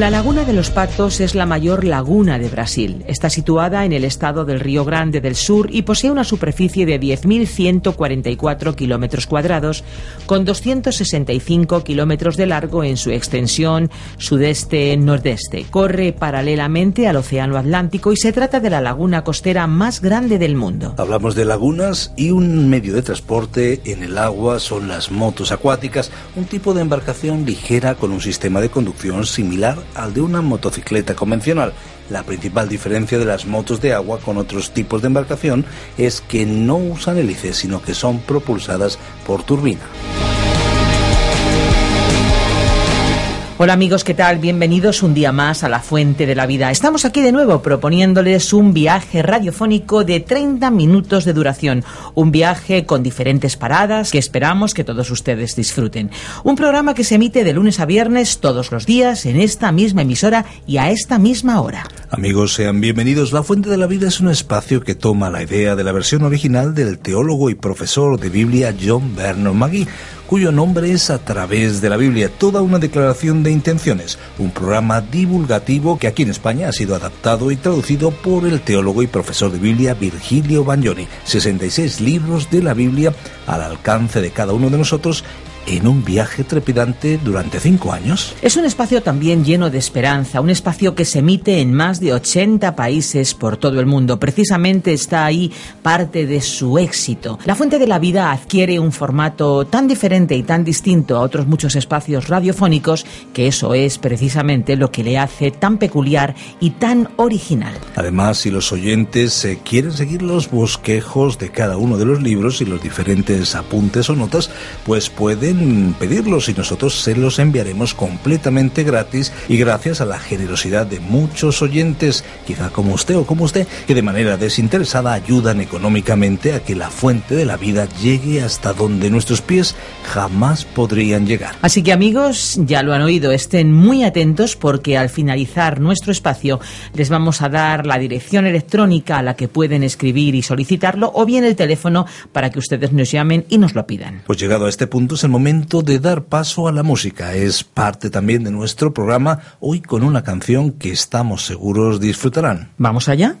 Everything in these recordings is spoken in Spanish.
La Laguna de los Patos es la mayor laguna de Brasil. Está situada en el estado del Río Grande del Sur y posee una superficie de 10.144 kilómetros cuadrados, con 265 kilómetros de largo en su extensión sudeste-nordeste. Corre paralelamente al Océano Atlántico y se trata de la laguna costera más grande del mundo. Hablamos de lagunas y un medio de transporte en el agua son las motos acuáticas, un tipo de embarcación ligera con un sistema de conducción similar al de una motocicleta convencional. La principal diferencia de las motos de agua con otros tipos de embarcación es que no usan hélices, sino que son propulsadas por turbina. Hola amigos, ¿qué tal? Bienvenidos un día más a la Fuente de la Vida. Estamos aquí de nuevo proponiéndoles un viaje radiofónico de 30 minutos de duración. Un viaje con diferentes paradas que esperamos que todos ustedes disfruten. Un programa que se emite de lunes a viernes todos los días en esta misma emisora y a esta misma hora. Amigos, sean bienvenidos. La Fuente de la Vida es un espacio que toma la idea de la versión original del teólogo y profesor de Biblia John Bernard Magui cuyo nombre es A través de la Biblia, toda una declaración de intenciones, un programa divulgativo que aquí en España ha sido adaptado y traducido por el teólogo y profesor de Biblia Virgilio Bagnoni. 66 libros de la Biblia al alcance de cada uno de nosotros en un viaje trepidante durante cinco años. Es un espacio también lleno de esperanza, un espacio que se emite en más de 80 países por todo el mundo. Precisamente está ahí parte de su éxito. La Fuente de la Vida adquiere un formato tan diferente y tan distinto a otros muchos espacios radiofónicos que eso es precisamente lo que le hace tan peculiar y tan original. Además, si los oyentes eh, quieren seguir los bosquejos de cada uno de los libros y los diferentes apuntes o notas, pues pueden pedirlos y nosotros se los enviaremos completamente gratis y gracias a la generosidad de muchos oyentes, quizá como usted o como usted, que de manera desinteresada ayudan económicamente a que la fuente de la vida llegue hasta donde nuestros pies jamás podrían llegar. Así que amigos, ya lo han oído, estén muy atentos porque al finalizar nuestro espacio les vamos a dar la dirección electrónica a la que pueden escribir y solicitarlo o bien el teléfono para que ustedes nos llamen y nos lo pidan. Pues llegado a este punto es el momento momento de dar paso a la música. Es parte también de nuestro programa, hoy con una canción que estamos seguros disfrutarán. ¿Vamos allá?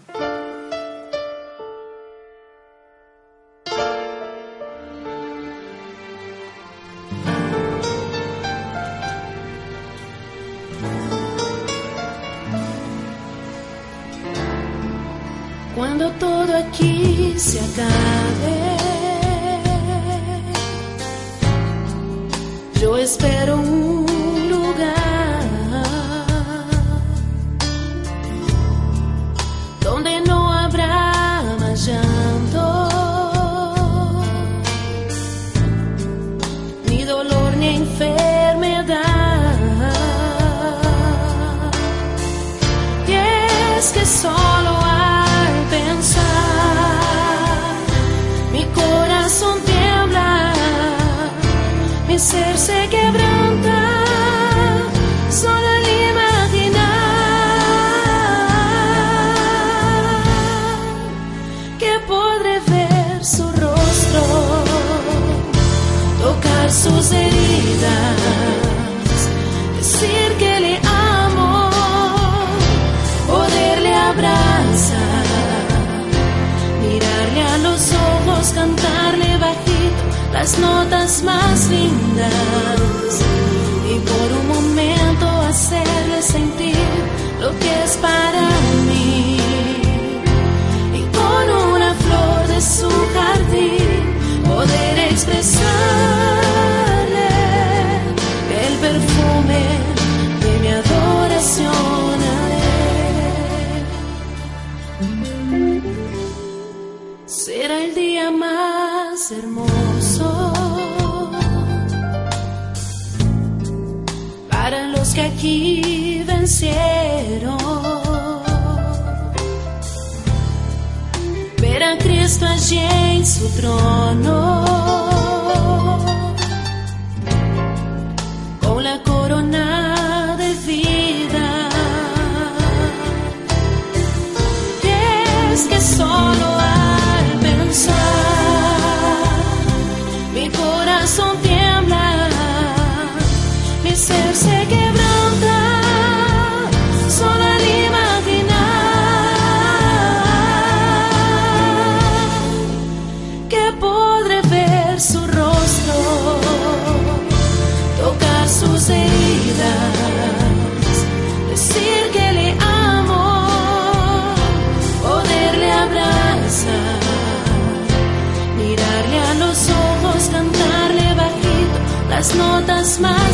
Las notas más lindas. Y por un momento hacerle sentir lo que es para Con la corona de vida. Y es que solo al pensar mi corazón tiembla, mi ser se quebranta, notas más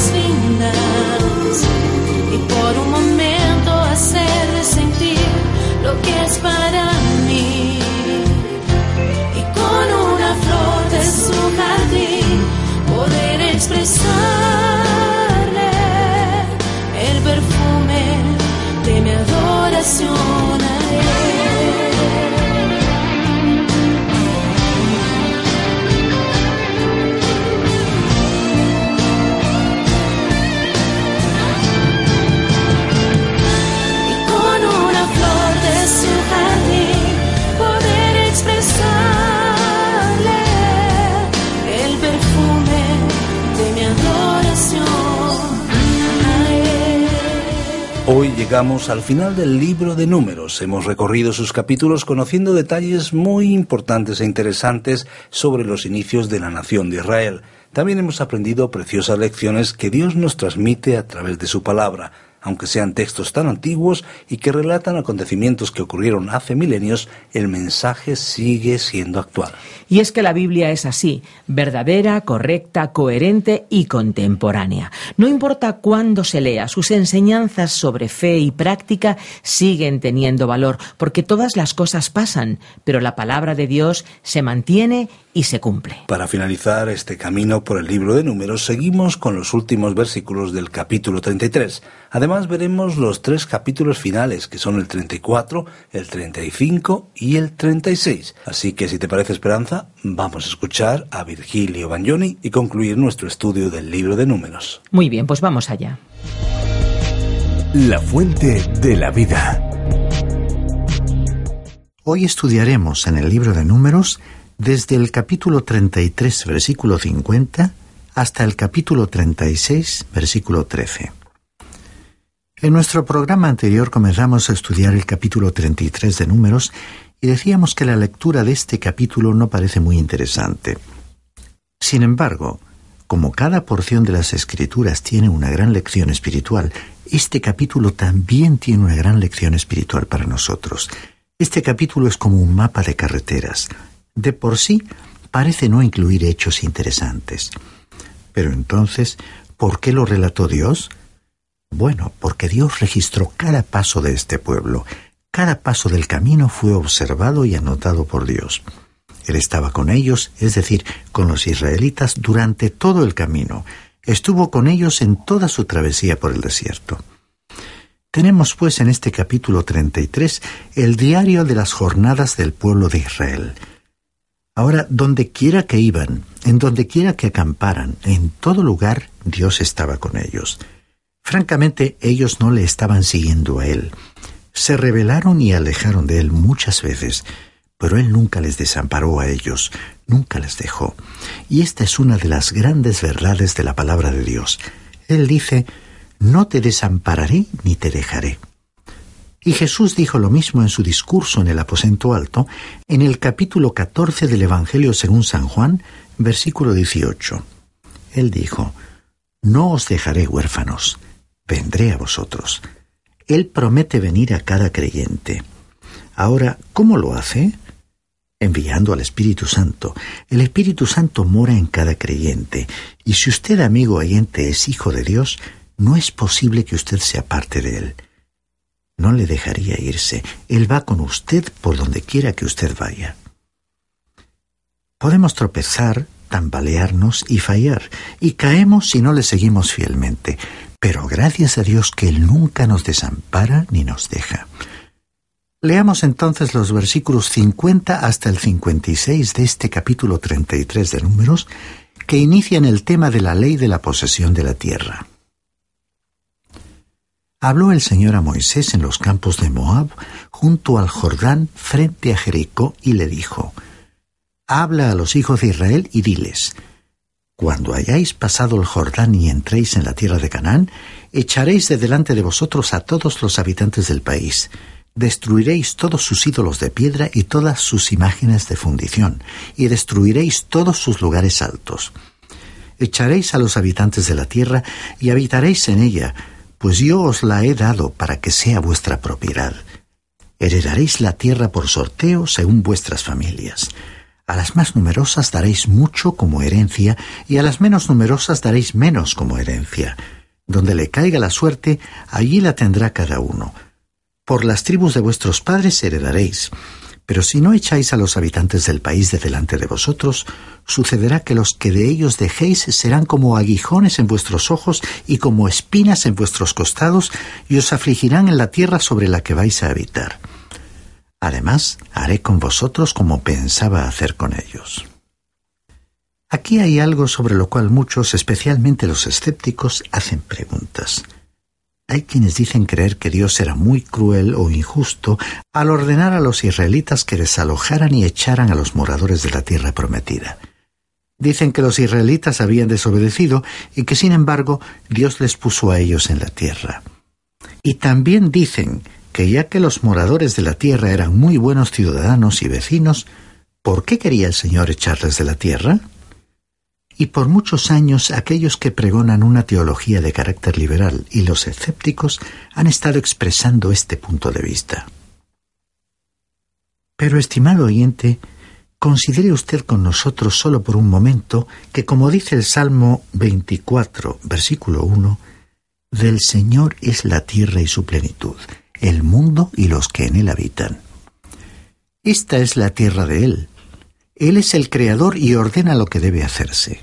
llegamos al final del libro de números. Hemos recorrido sus capítulos conociendo detalles muy importantes e interesantes sobre los inicios de la nación de Israel. También hemos aprendido preciosas lecciones que Dios nos transmite a través de su palabra, aunque sean textos tan antiguos y que relatan acontecimientos que ocurrieron hace milenios, el mensaje sigue siendo actual. Y es que la Biblia es así, verdadera, correcta, coherente y contemporánea. No importa cuándo se lea, sus enseñanzas sobre fe y práctica siguen teniendo valor, porque todas las cosas pasan, pero la palabra de Dios se mantiene y se cumple. Para finalizar este camino por el libro de números, seguimos con los últimos versículos del capítulo 33. Además veremos los tres capítulos finales, que son el 34, el 35 y el 36. Así que si te parece Esperanza, vamos a escuchar a Virgilio Bagnoni y concluir nuestro estudio del libro de números. Muy bien, pues vamos allá. La fuente de la vida. Hoy estudiaremos en el libro de números desde el capítulo 33, versículo 50, hasta el capítulo 36, versículo 13. En nuestro programa anterior comenzamos a estudiar el capítulo 33 de números y decíamos que la lectura de este capítulo no parece muy interesante. Sin embargo, como cada porción de las escrituras tiene una gran lección espiritual, este capítulo también tiene una gran lección espiritual para nosotros. Este capítulo es como un mapa de carreteras. De por sí parece no incluir hechos interesantes. Pero entonces, ¿por qué lo relató Dios? Bueno, porque Dios registró cada paso de este pueblo. Cada paso del camino fue observado y anotado por Dios. Él estaba con ellos, es decir, con los israelitas, durante todo el camino. Estuvo con ellos en toda su travesía por el desierto. Tenemos pues en este capítulo 33 el diario de las jornadas del pueblo de Israel. Ahora, donde quiera que iban, en donde quiera que acamparan, en todo lugar Dios estaba con ellos. Francamente, ellos no le estaban siguiendo a Él. Se rebelaron y alejaron de Él muchas veces, pero Él nunca les desamparó a ellos, nunca les dejó. Y esta es una de las grandes verdades de la palabra de Dios. Él dice, no te desampararé ni te dejaré. Y Jesús dijo lo mismo en su discurso en el aposento alto, en el capítulo 14 del Evangelio según San Juan, versículo 18. Él dijo, No os dejaré huérfanos, vendré a vosotros. Él promete venir a cada creyente. Ahora, ¿cómo lo hace? Enviando al Espíritu Santo. El Espíritu Santo mora en cada creyente, y si usted, amigo oyente, es hijo de Dios, no es posible que usted sea parte de él. No le dejaría irse. Él va con usted por donde quiera que usted vaya. Podemos tropezar, tambalearnos y fallar, y caemos si no le seguimos fielmente. Pero gracias a Dios que Él nunca nos desampara ni nos deja. Leamos entonces los versículos 50 hasta el 56 de este capítulo 33 de Números, que inician el tema de la ley de la posesión de la tierra. Habló el Señor a Moisés en los campos de Moab, junto al Jordán, frente a Jericó, y le dijo, Habla a los hijos de Israel y diles, Cuando hayáis pasado el Jordán y entréis en la tierra de Canaán, echaréis de delante de vosotros a todos los habitantes del país, destruiréis todos sus ídolos de piedra y todas sus imágenes de fundición, y destruiréis todos sus lugares altos. Echaréis a los habitantes de la tierra y habitaréis en ella, pues yo os la he dado para que sea vuestra propiedad. Heredaréis la tierra por sorteo según vuestras familias. A las más numerosas daréis mucho como herencia, y a las menos numerosas daréis menos como herencia. Donde le caiga la suerte, allí la tendrá cada uno por las tribus de vuestros padres heredaréis. Pero si no echáis a los habitantes del país de delante de vosotros, sucederá que los que de ellos dejéis serán como aguijones en vuestros ojos y como espinas en vuestros costados, y os afligirán en la tierra sobre la que vais a habitar. Además, haré con vosotros como pensaba hacer con ellos. Aquí hay algo sobre lo cual muchos, especialmente los escépticos, hacen preguntas. Hay quienes dicen creer que Dios era muy cruel o injusto al ordenar a los israelitas que desalojaran y echaran a los moradores de la tierra prometida. Dicen que los israelitas habían desobedecido y que sin embargo Dios les puso a ellos en la tierra. Y también dicen que ya que los moradores de la tierra eran muy buenos ciudadanos y vecinos, ¿por qué quería el Señor echarles de la tierra? Y por muchos años aquellos que pregonan una teología de carácter liberal y los escépticos han estado expresando este punto de vista. Pero, estimado oyente, considere usted con nosotros solo por un momento que, como dice el Salmo 24, versículo 1, del Señor es la tierra y su plenitud, el mundo y los que en él habitan. Esta es la tierra de Él, él es el creador y ordena lo que debe hacerse.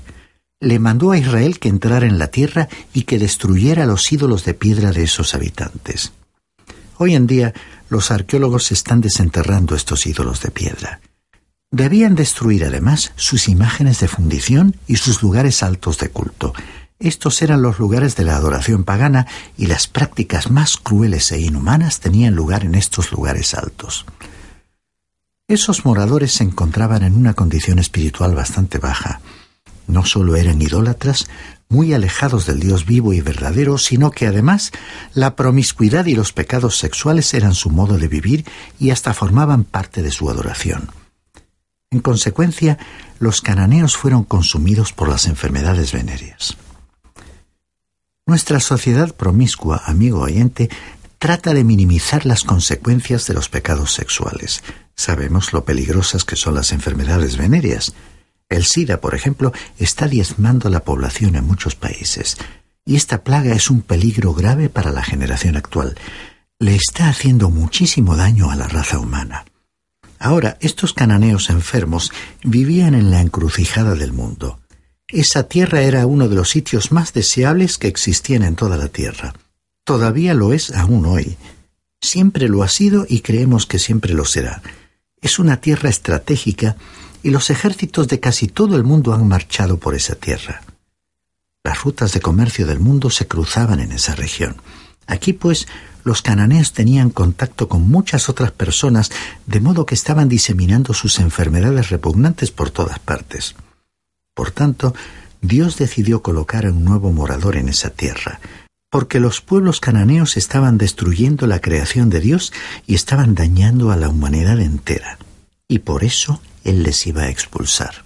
Le mandó a Israel que entrara en la tierra y que destruyera los ídolos de piedra de esos habitantes. Hoy en día los arqueólogos están desenterrando estos ídolos de piedra. Debían destruir además sus imágenes de fundición y sus lugares altos de culto. Estos eran los lugares de la adoración pagana y las prácticas más crueles e inhumanas tenían lugar en estos lugares altos. Esos moradores se encontraban en una condición espiritual bastante baja. No solo eran idólatras, muy alejados del Dios vivo y verdadero, sino que además la promiscuidad y los pecados sexuales eran su modo de vivir y hasta formaban parte de su adoración. En consecuencia, los cananeos fueron consumidos por las enfermedades venéreas. Nuestra sociedad promiscua, amigo oyente, trata de minimizar las consecuencias de los pecados sexuales. Sabemos lo peligrosas que son las enfermedades venéreas. El SIDA, por ejemplo, está diezmando la población en muchos países, y esta plaga es un peligro grave para la generación actual. Le está haciendo muchísimo daño a la raza humana. Ahora, estos cananeos enfermos vivían en la encrucijada del mundo. Esa tierra era uno de los sitios más deseables que existían en toda la tierra. Todavía lo es aún hoy. Siempre lo ha sido y creemos que siempre lo será. Es una tierra estratégica y los ejércitos de casi todo el mundo han marchado por esa tierra. Las rutas de comercio del mundo se cruzaban en esa región. Aquí, pues, los cananeos tenían contacto con muchas otras personas, de modo que estaban diseminando sus enfermedades repugnantes por todas partes. Por tanto, Dios decidió colocar a un nuevo morador en esa tierra, porque los pueblos cananeos estaban destruyendo la creación de Dios y estaban dañando a la humanidad entera. Y por eso Él les iba a expulsar.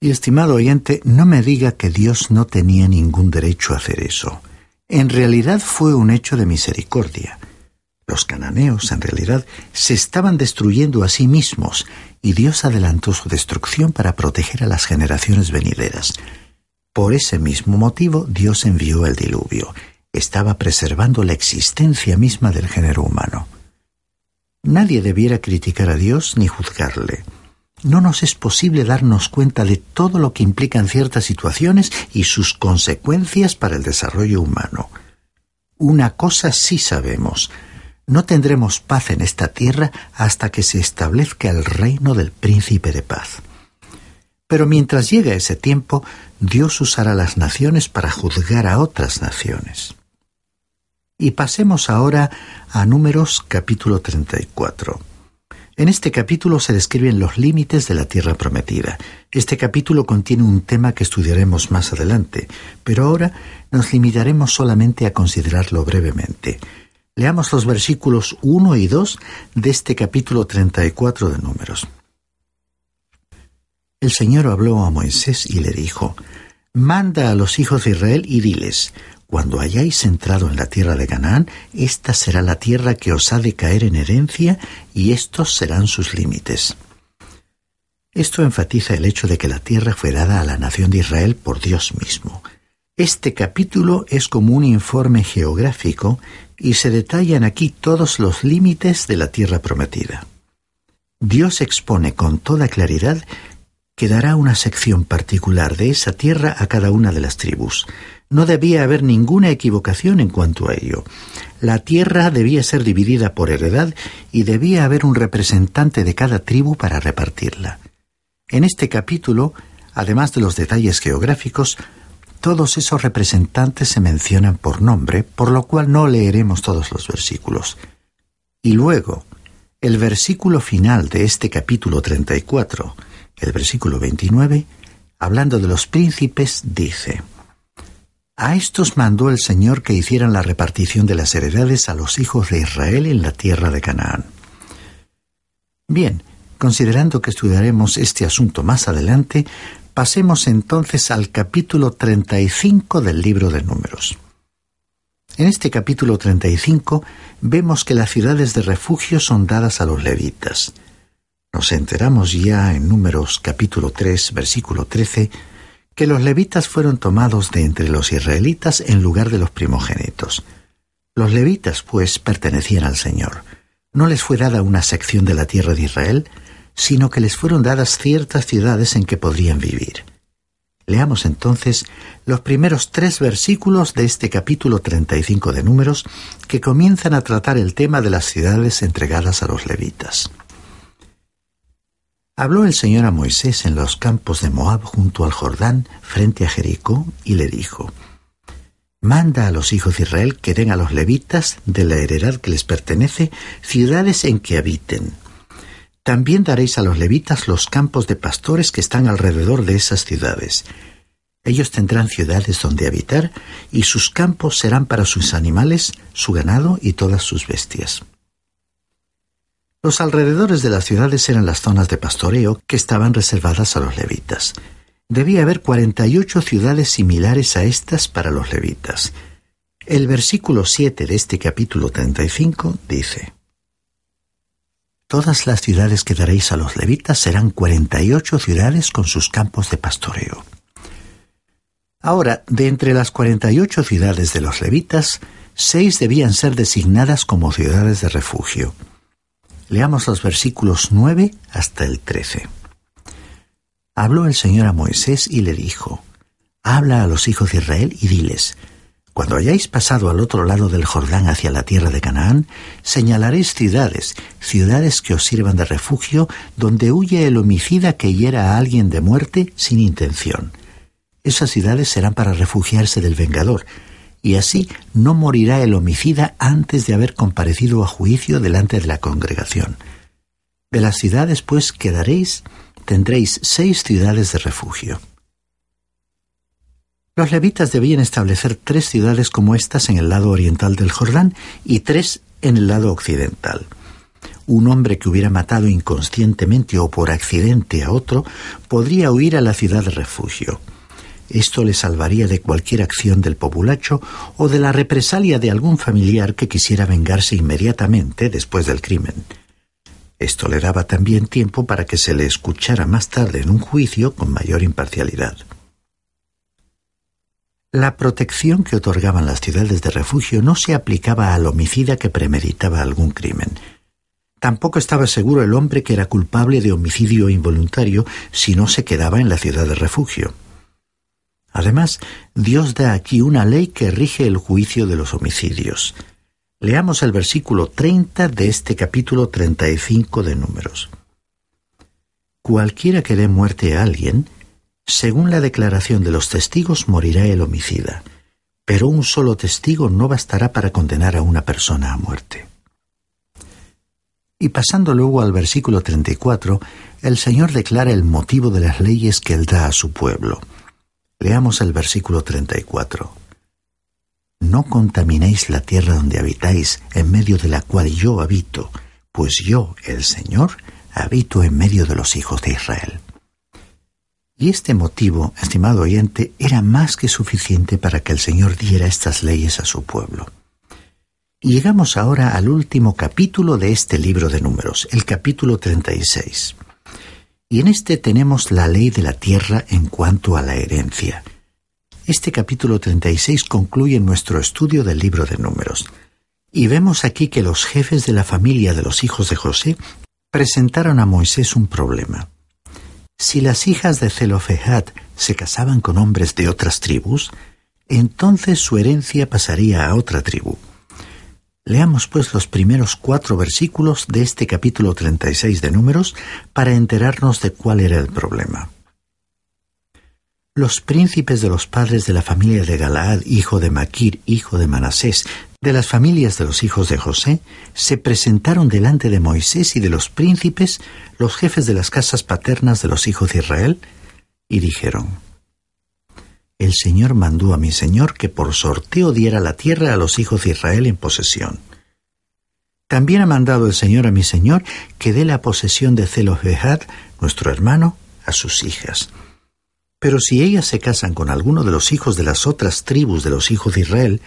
Y estimado oyente, no me diga que Dios no tenía ningún derecho a hacer eso. En realidad fue un hecho de misericordia. Los cananeos, en realidad, se estaban destruyendo a sí mismos, y Dios adelantó su destrucción para proteger a las generaciones venideras. Por ese mismo motivo Dios envió el diluvio. Estaba preservando la existencia misma del género humano. Nadie debiera criticar a Dios ni juzgarle. no nos es posible darnos cuenta de todo lo que implican ciertas situaciones y sus consecuencias para el desarrollo humano. Una cosa sí sabemos, no tendremos paz en esta tierra hasta que se establezca el reino del príncipe de paz. Pero mientras llega ese tiempo, Dios usará las naciones para juzgar a otras naciones. Y pasemos ahora a Números capítulo 34. En este capítulo se describen los límites de la tierra prometida. Este capítulo contiene un tema que estudiaremos más adelante, pero ahora nos limitaremos solamente a considerarlo brevemente. Leamos los versículos 1 y 2 de este capítulo 34 de Números. El Señor habló a Moisés y le dijo, Manda a los hijos de Israel y diles, cuando hayáis entrado en la tierra de Canaán, esta será la tierra que os ha de caer en herencia y estos serán sus límites. Esto enfatiza el hecho de que la tierra fue dada a la nación de Israel por Dios mismo. Este capítulo es como un informe geográfico y se detallan aquí todos los límites de la tierra prometida. Dios expone con toda claridad que dará una sección particular de esa tierra a cada una de las tribus, no debía haber ninguna equivocación en cuanto a ello. La tierra debía ser dividida por heredad y debía haber un representante de cada tribu para repartirla. En este capítulo, además de los detalles geográficos, todos esos representantes se mencionan por nombre, por lo cual no leeremos todos los versículos. Y luego, el versículo final de este capítulo 34, el versículo 29, hablando de los príncipes, dice, a estos mandó el Señor que hicieran la repartición de las heredades a los hijos de Israel en la tierra de Canaán. Bien, considerando que estudiaremos este asunto más adelante, pasemos entonces al capítulo 35 del libro de números. En este capítulo 35 vemos que las ciudades de refugio son dadas a los levitas. Nos enteramos ya en números capítulo 3 versículo 13 que los levitas fueron tomados de entre los israelitas en lugar de los primogénitos. Los levitas, pues, pertenecían al Señor. No les fue dada una sección de la tierra de Israel, sino que les fueron dadas ciertas ciudades en que podrían vivir. Leamos entonces los primeros tres versículos de este capítulo 35 de Números que comienzan a tratar el tema de las ciudades entregadas a los levitas. Habló el Señor a Moisés en los campos de Moab junto al Jordán, frente a Jericó, y le dijo, Manda a los hijos de Israel que den a los levitas, de la heredad que les pertenece, ciudades en que habiten. También daréis a los levitas los campos de pastores que están alrededor de esas ciudades. Ellos tendrán ciudades donde habitar, y sus campos serán para sus animales, su ganado y todas sus bestias. Los alrededores de las ciudades eran las zonas de pastoreo que estaban reservadas a los levitas. Debía haber 48 ciudades similares a estas para los levitas. El versículo 7 de este capítulo 35 dice, Todas las ciudades que daréis a los levitas serán 48 ciudades con sus campos de pastoreo. Ahora, de entre las 48 ciudades de los levitas, seis debían ser designadas como ciudades de refugio. Leamos los versículos 9 hasta el 13. Habló el Señor a Moisés y le dijo, Habla a los hijos de Israel y diles, Cuando hayáis pasado al otro lado del Jordán hacia la tierra de Canaán, señalaréis ciudades, ciudades que os sirvan de refugio, donde huye el homicida que hiera a alguien de muerte sin intención. Esas ciudades serán para refugiarse del vengador, y así no morirá el homicida antes de haber comparecido a juicio delante de la congregación. De las ciudades, pues, quedaréis, tendréis seis ciudades de refugio. Los levitas debían establecer tres ciudades como estas en el lado oriental del Jordán y tres en el lado occidental. Un hombre que hubiera matado inconscientemente o por accidente a otro podría huir a la ciudad de refugio. Esto le salvaría de cualquier acción del populacho o de la represalia de algún familiar que quisiera vengarse inmediatamente después del crimen. Esto le daba también tiempo para que se le escuchara más tarde en un juicio con mayor imparcialidad. La protección que otorgaban las ciudades de refugio no se aplicaba al homicida que premeditaba algún crimen. Tampoco estaba seguro el hombre que era culpable de homicidio involuntario si no se quedaba en la ciudad de refugio. Además, Dios da aquí una ley que rige el juicio de los homicidios. Leamos el versículo 30 de este capítulo 35 de Números. Cualquiera que dé muerte a alguien, según la declaración de los testigos, morirá el homicida, pero un solo testigo no bastará para condenar a una persona a muerte. Y pasando luego al versículo 34, el Señor declara el motivo de las leyes que Él da a su pueblo. Leamos el versículo 34. No contaminéis la tierra donde habitáis, en medio de la cual yo habito, pues yo, el Señor, habito en medio de los hijos de Israel. Y este motivo, estimado oyente, era más que suficiente para que el Señor diera estas leyes a su pueblo. Llegamos ahora al último capítulo de este libro de números, el capítulo 36. Y en este tenemos la ley de la tierra en cuanto a la herencia. Este capítulo 36 concluye nuestro estudio del libro de números. Y vemos aquí que los jefes de la familia de los hijos de José presentaron a Moisés un problema. Si las hijas de Zelofehad se casaban con hombres de otras tribus, entonces su herencia pasaría a otra tribu. Leamos pues los primeros cuatro versículos de este capítulo 36 de Números para enterarnos de cuál era el problema. Los príncipes de los padres de la familia de Galaad, hijo de Maquir, hijo de Manasés, de las familias de los hijos de José, se presentaron delante de Moisés y de los príncipes, los jefes de las casas paternas de los hijos de Israel, y dijeron, el Señor mandó a mi Señor que por sorteo diera la tierra a los hijos de Israel en posesión. También ha mandado el Señor a mi Señor que dé la posesión de Zelofehad, nuestro hermano, a sus hijas. Pero si ellas se casan con alguno de los hijos de las otras tribus de los hijos de Israel,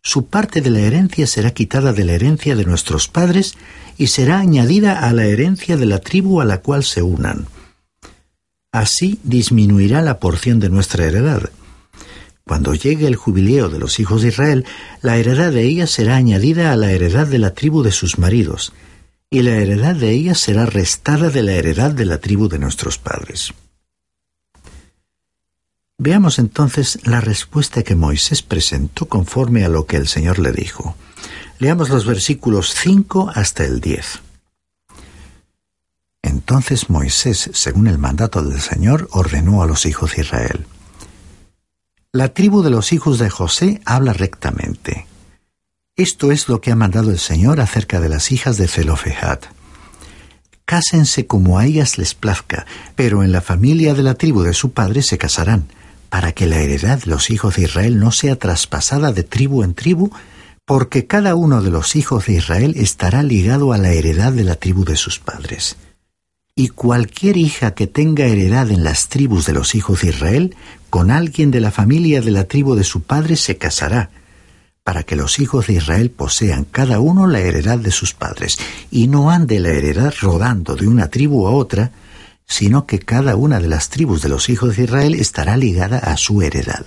su parte de la herencia será quitada de la herencia de nuestros padres y será añadida a la herencia de la tribu a la cual se unan. Así disminuirá la porción de nuestra heredad. Cuando llegue el jubileo de los hijos de Israel, la heredad de ellas será añadida a la heredad de la tribu de sus maridos, y la heredad de ellas será restada de la heredad de la tribu de nuestros padres. Veamos entonces la respuesta que Moisés presentó conforme a lo que el Señor le dijo. Leamos los versículos 5 hasta el 10. Entonces Moisés, según el mandato del Señor, ordenó a los hijos de Israel. La tribu de los hijos de José habla rectamente. Esto es lo que ha mandado el Señor acerca de las hijas de Zelofehad. Cásense como a ellas les plazca, pero en la familia de la tribu de su padre se casarán, para que la heredad de los hijos de Israel no sea traspasada de tribu en tribu, porque cada uno de los hijos de Israel estará ligado a la heredad de la tribu de sus padres y cualquier hija que tenga heredad en las tribus de los hijos de Israel, con alguien de la familia de la tribu de su padre se casará, para que los hijos de Israel posean cada uno la heredad de sus padres, y no ande la heredad rodando de una tribu a otra, sino que cada una de las tribus de los hijos de Israel estará ligada a su heredad.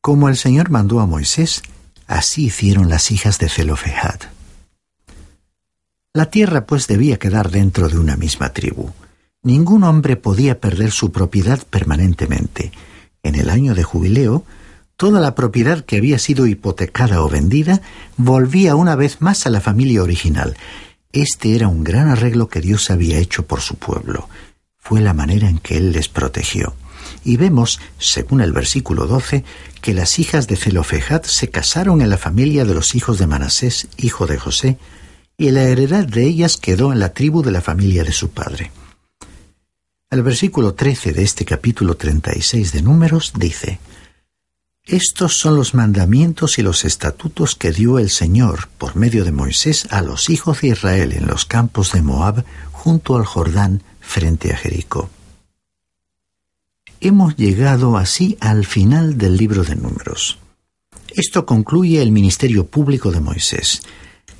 Como el Señor mandó a Moisés, así hicieron las hijas de Zelofehad. La tierra pues debía quedar dentro de una misma tribu. Ningún hombre podía perder su propiedad permanentemente. En el año de jubileo, toda la propiedad que había sido hipotecada o vendida volvía una vez más a la familia original. Este era un gran arreglo que Dios había hecho por su pueblo. Fue la manera en que Él les protegió. Y vemos, según el versículo 12, que las hijas de Zelofejad se casaron en la familia de los hijos de Manasés, hijo de José, y la heredad de ellas quedó en la tribu de la familia de su padre. El versículo 13 de este capítulo 36 de Números dice, Estos son los mandamientos y los estatutos que dio el Señor por medio de Moisés a los hijos de Israel en los campos de Moab junto al Jordán frente a Jericó. Hemos llegado así al final del libro de Números. Esto concluye el ministerio público de Moisés.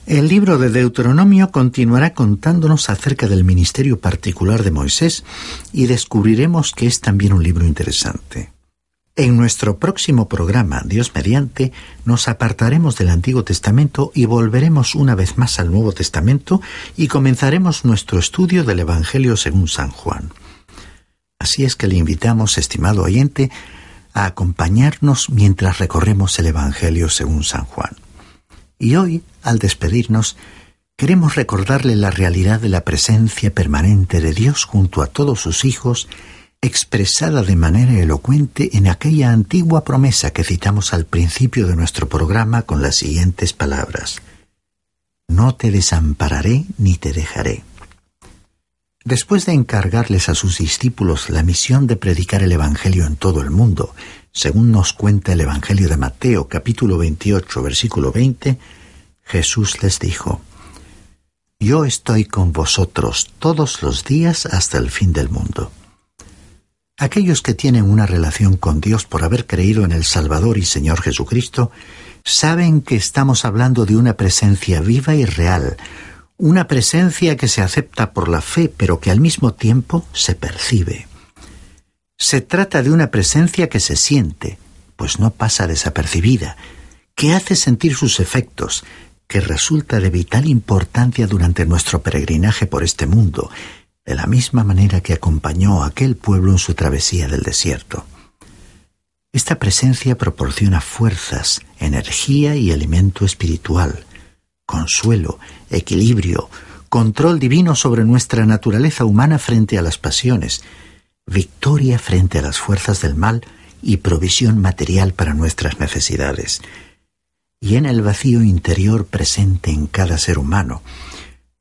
El libro de Deuteronomio continuará contándonos acerca del ministerio particular de Moisés y descubriremos que es también un libro interesante. En nuestro próximo programa, Dios mediante, nos apartaremos del Antiguo Testamento y volveremos una vez más al Nuevo Testamento y comenzaremos nuestro estudio del Evangelio según San Juan. Así es que le invitamos, estimado oyente, a acompañarnos mientras recorremos el Evangelio según San Juan. Y hoy, al despedirnos, queremos recordarle la realidad de la presencia permanente de Dios junto a todos sus hijos, expresada de manera elocuente en aquella antigua promesa que citamos al principio de nuestro programa con las siguientes palabras. No te desampararé ni te dejaré. Después de encargarles a sus discípulos la misión de predicar el Evangelio en todo el mundo, según nos cuenta el Evangelio de Mateo capítulo 28 versículo 20, Jesús les dijo, Yo estoy con vosotros todos los días hasta el fin del mundo. Aquellos que tienen una relación con Dios por haber creído en el Salvador y Señor Jesucristo, saben que estamos hablando de una presencia viva y real, una presencia que se acepta por la fe, pero que al mismo tiempo se percibe. Se trata de una presencia que se siente, pues no pasa desapercibida, que hace sentir sus efectos, que resulta de vital importancia durante nuestro peregrinaje por este mundo, de la misma manera que acompañó a aquel pueblo en su travesía del desierto. Esta presencia proporciona fuerzas, energía y alimento espiritual, consuelo, equilibrio, control divino sobre nuestra naturaleza humana frente a las pasiones, victoria frente a las fuerzas del mal y provisión material para nuestras necesidades. Y en el vacío interior presente en cada ser humano,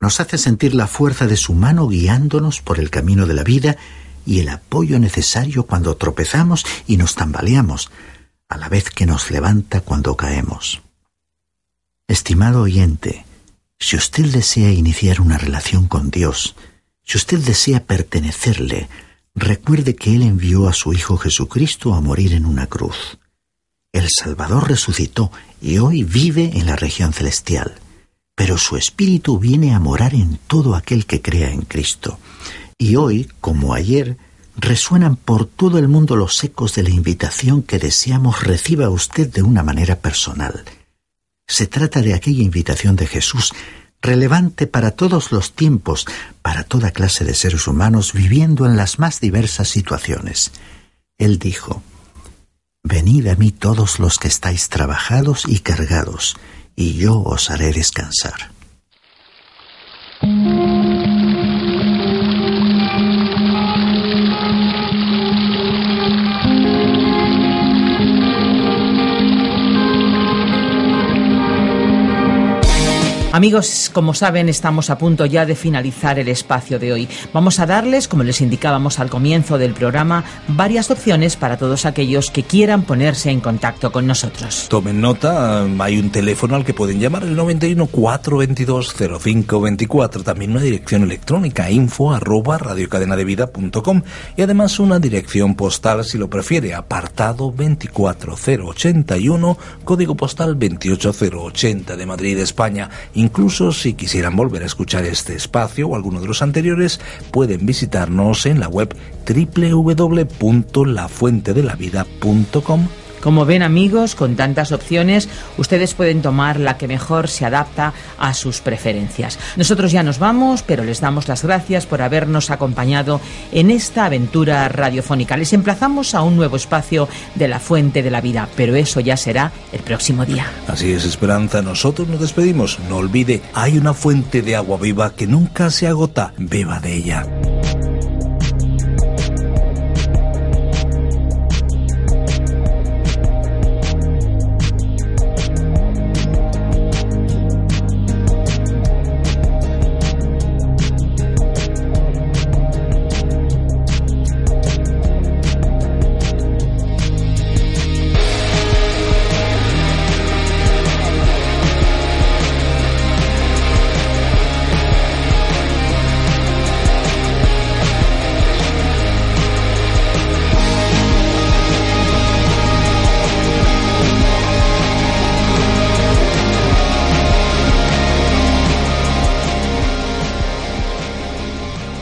nos hace sentir la fuerza de su mano guiándonos por el camino de la vida y el apoyo necesario cuando tropezamos y nos tambaleamos, a la vez que nos levanta cuando caemos. Estimado oyente, si usted desea iniciar una relación con Dios, si usted desea pertenecerle, recuerde que Él envió a su Hijo Jesucristo a morir en una cruz. El Salvador resucitó y hoy vive en la región celestial, pero su Espíritu viene a morar en todo aquel que crea en Cristo. Y hoy, como ayer, resuenan por todo el mundo los ecos de la invitación que deseamos reciba usted de una manera personal se trata de aquella invitación de Jesús, relevante para todos los tiempos, para toda clase de seres humanos viviendo en las más diversas situaciones. Él dijo, Venid a mí todos los que estáis trabajados y cargados, y yo os haré descansar. Amigos, como saben, estamos a punto ya de finalizar el espacio de hoy. Vamos a darles, como les indicábamos al comienzo del programa, varias opciones para todos aquellos que quieran ponerse en contacto con nosotros. Tomen nota, hay un teléfono al que pueden llamar, el 91 422 0524, también una dirección electrónica info y además una dirección postal si lo prefiere, apartado 24081, código postal 28080 de Madrid, España Incluso si quisieran volver a escuchar este espacio o alguno de los anteriores, pueden visitarnos en la web www.lafuentedelavida.com como ven amigos, con tantas opciones, ustedes pueden tomar la que mejor se adapta a sus preferencias. Nosotros ya nos vamos, pero les damos las gracias por habernos acompañado en esta aventura radiofónica. Les emplazamos a un nuevo espacio de la Fuente de la Vida, pero eso ya será el próximo día. Así es, Esperanza. Nosotros nos despedimos. No olvide, hay una fuente de agua viva que nunca se agota. Beba de ella.